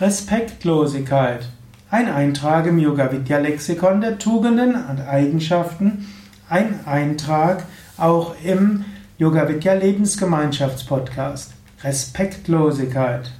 Respektlosigkeit. Ein Eintrag im Yoga Vidya Lexikon der Tugenden und Eigenschaften. Ein Eintrag auch im Yoga Vidya Lebensgemeinschaftspodcast. Respektlosigkeit.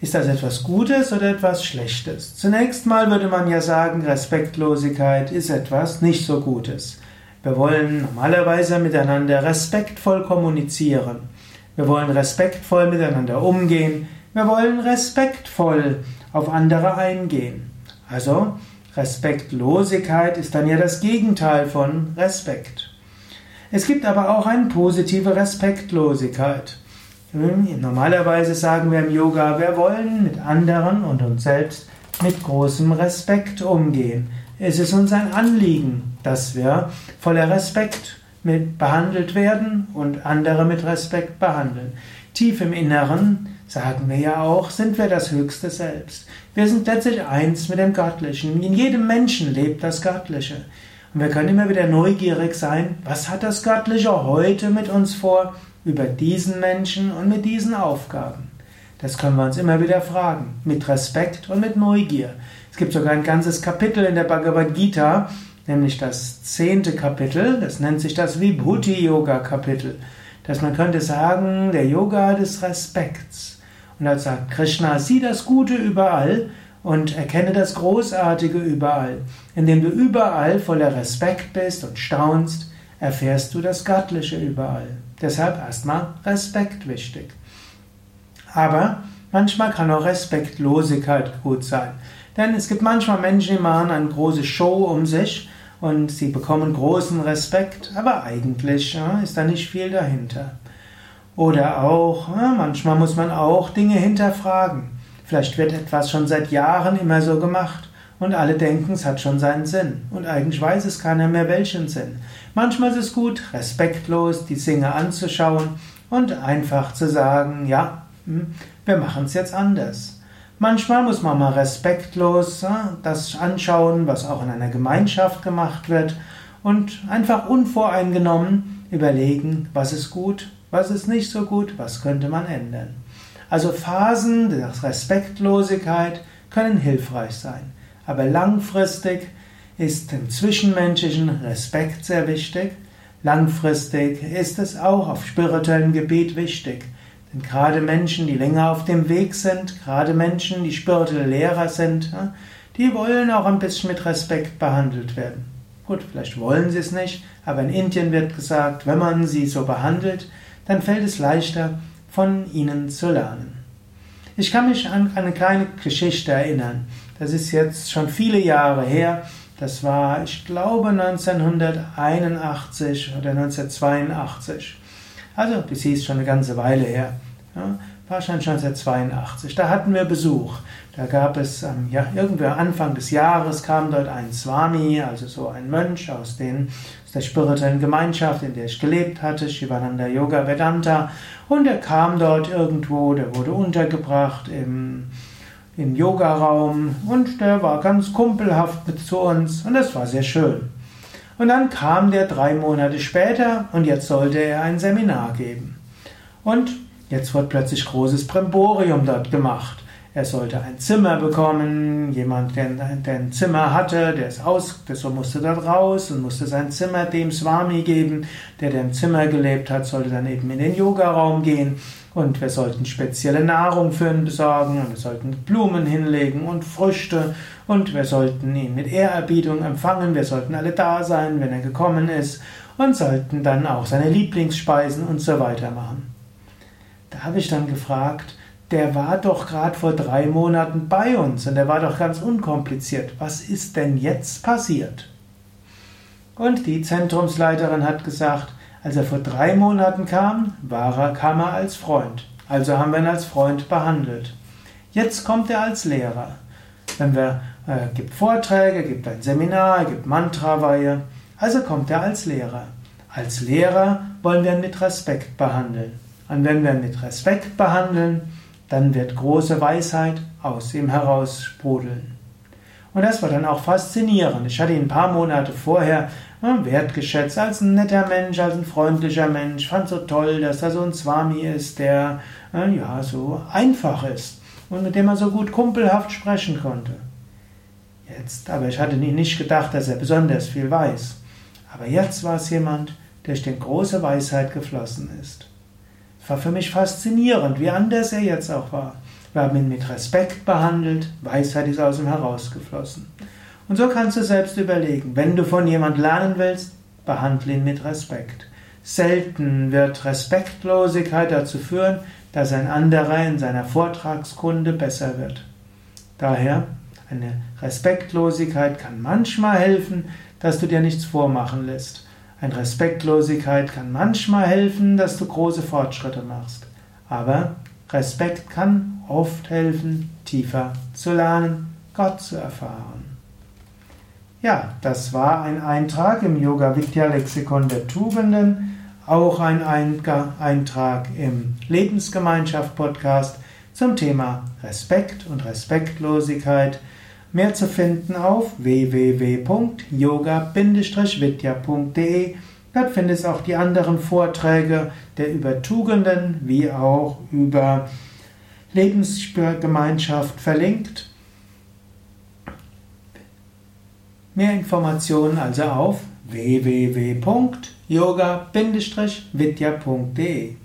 Ist das etwas Gutes oder etwas Schlechtes? Zunächst mal würde man ja sagen, Respektlosigkeit ist etwas nicht so Gutes. Wir wollen normalerweise miteinander respektvoll kommunizieren. Wir wollen respektvoll miteinander umgehen. Wir wollen respektvoll auf andere eingehen. Also Respektlosigkeit ist dann ja das Gegenteil von Respekt. Es gibt aber auch eine positive Respektlosigkeit. Hm, normalerweise sagen wir im Yoga, wir wollen mit anderen und uns selbst mit großem Respekt umgehen. Es ist uns ein Anliegen, dass wir voller Respekt behandelt werden und andere mit Respekt behandeln. Tief im Inneren sagen wir ja auch, sind wir das höchste Selbst. Wir sind letztlich eins mit dem Göttlichen. In jedem Menschen lebt das Göttliche. Und wir können immer wieder neugierig sein, was hat das Göttliche heute mit uns vor, über diesen Menschen und mit diesen Aufgaben. Das können wir uns immer wieder fragen, mit Respekt und mit Neugier. Es gibt sogar ein ganzes Kapitel in der Bhagavad Gita, nämlich das zehnte Kapitel, das nennt sich das Vibhuti-Yoga-Kapitel. Das man könnte sagen, der Yoga des Respekts. Und da sagt Krishna, sieh das Gute überall und erkenne das Großartige überall. Indem du überall voller Respekt bist und staunst, erfährst du das Göttliche überall. Deshalb erstmal Respekt wichtig. Aber manchmal kann auch Respektlosigkeit gut sein. Denn es gibt manchmal Menschen, die machen eine große Show um sich und sie bekommen großen Respekt, aber eigentlich ja, ist da nicht viel dahinter. Oder auch, manchmal muss man auch Dinge hinterfragen. Vielleicht wird etwas schon seit Jahren immer so gemacht und alle denken, es hat schon seinen Sinn. Und eigentlich weiß es keiner mehr welchen Sinn. Manchmal ist es gut, respektlos die Dinge anzuschauen und einfach zu sagen, ja, hm, wir machen es jetzt anders. Manchmal muss man mal respektlos das anschauen, was auch in einer Gemeinschaft gemacht wird und einfach unvoreingenommen überlegen, was ist gut was ist nicht so gut? Was könnte man ändern? Also Phasen der Respektlosigkeit können hilfreich sein. Aber langfristig ist im zwischenmenschlichen Respekt sehr wichtig. Langfristig ist es auch auf spirituellem Gebiet wichtig. Denn gerade Menschen, die länger auf dem Weg sind, gerade Menschen, die spirituelle Lehrer sind, die wollen auch ein bisschen mit Respekt behandelt werden. Gut, vielleicht wollen sie es nicht, aber in Indien wird gesagt, wenn man sie so behandelt, dann fällt es leichter, von ihnen zu lernen. Ich kann mich an eine kleine Geschichte erinnern. Das ist jetzt schon viele Jahre her. Das war, ich glaube, 1981 oder 1982. Also, das hieß schon eine ganze Weile her. Ja, wahrscheinlich 1982. Da hatten wir Besuch. Da gab es, ähm, ja, irgendwann Anfang des Jahres kam dort ein Swami, also so ein Mönch aus, den, aus der spirituellen Gemeinschaft, in der ich gelebt hatte, Shivananda Yoga Vedanta. Und er kam dort irgendwo, der wurde untergebracht im, im Yogaraum und der war ganz kumpelhaft mit zu uns und das war sehr schön. Und dann kam der drei Monate später und jetzt sollte er ein Seminar geben. Und Jetzt wird plötzlich großes Bremborium dort gemacht. Er sollte ein Zimmer bekommen, jemand, der, der ein Zimmer hatte, der ist aus, der musste dort raus und musste sein Zimmer dem Swami geben. Der, der im Zimmer gelebt hat, sollte dann eben in den Yogaraum gehen. Und wir sollten spezielle Nahrung für ihn besorgen und wir sollten Blumen hinlegen und Früchte und wir sollten ihn mit Ehrerbietung empfangen. Wir sollten alle da sein, wenn er gekommen ist und sollten dann auch seine Lieblingsspeisen und so weiter machen. Da habe ich dann gefragt, der war doch gerade vor drei Monaten bei uns und der war doch ganz unkompliziert. Was ist denn jetzt passiert? Und die Zentrumsleiterin hat gesagt, als er vor drei Monaten kam, war er, kam er als Freund. Also haben wir ihn als Freund behandelt. Jetzt kommt er als Lehrer. Wenn wir, äh, gibt Vorträge, gibt ein Seminar, gibt Mantraweihe. Also kommt er als Lehrer. Als Lehrer wollen wir ihn mit Respekt behandeln. Und wenn wir ihn mit Respekt behandeln, dann wird große Weisheit aus ihm heraus sprudeln. Und das war dann auch faszinierend. Ich hatte ihn ein paar Monate vorher wertgeschätzt als ein netter Mensch, als ein freundlicher Mensch. Fand so toll, dass da so ein Swami ist, der ja so einfach ist. und mit dem man so gut kumpelhaft sprechen konnte. Jetzt, aber ich hatte nicht gedacht, dass er besonders viel weiß. Aber jetzt war es jemand, der durch den große Weisheit geflossen ist. War für mich faszinierend, wie anders er jetzt auch war. Wir haben ihn mit Respekt behandelt, Weisheit ist aus ihm herausgeflossen. Und so kannst du selbst überlegen, wenn du von jemand lernen willst, behandle ihn mit Respekt. Selten wird Respektlosigkeit dazu führen, dass ein anderer in seiner Vortragskunde besser wird. Daher, eine Respektlosigkeit kann manchmal helfen, dass du dir nichts vormachen lässt. Eine Respektlosigkeit kann manchmal helfen, dass du große Fortschritte machst. Aber Respekt kann oft helfen, tiefer zu lernen, Gott zu erfahren. Ja, das war ein Eintrag im Yoga Vidya Lexikon der Tugenden, auch ein Eintrag im Lebensgemeinschaft Podcast zum Thema Respekt und Respektlosigkeit. Mehr zu finden auf www.yoga-vidya.de. Dort findest du auch die anderen Vorträge der über Tugenden wie auch über Lebensgemeinschaft verlinkt. Mehr Informationen also auf www.yoga-vidya.de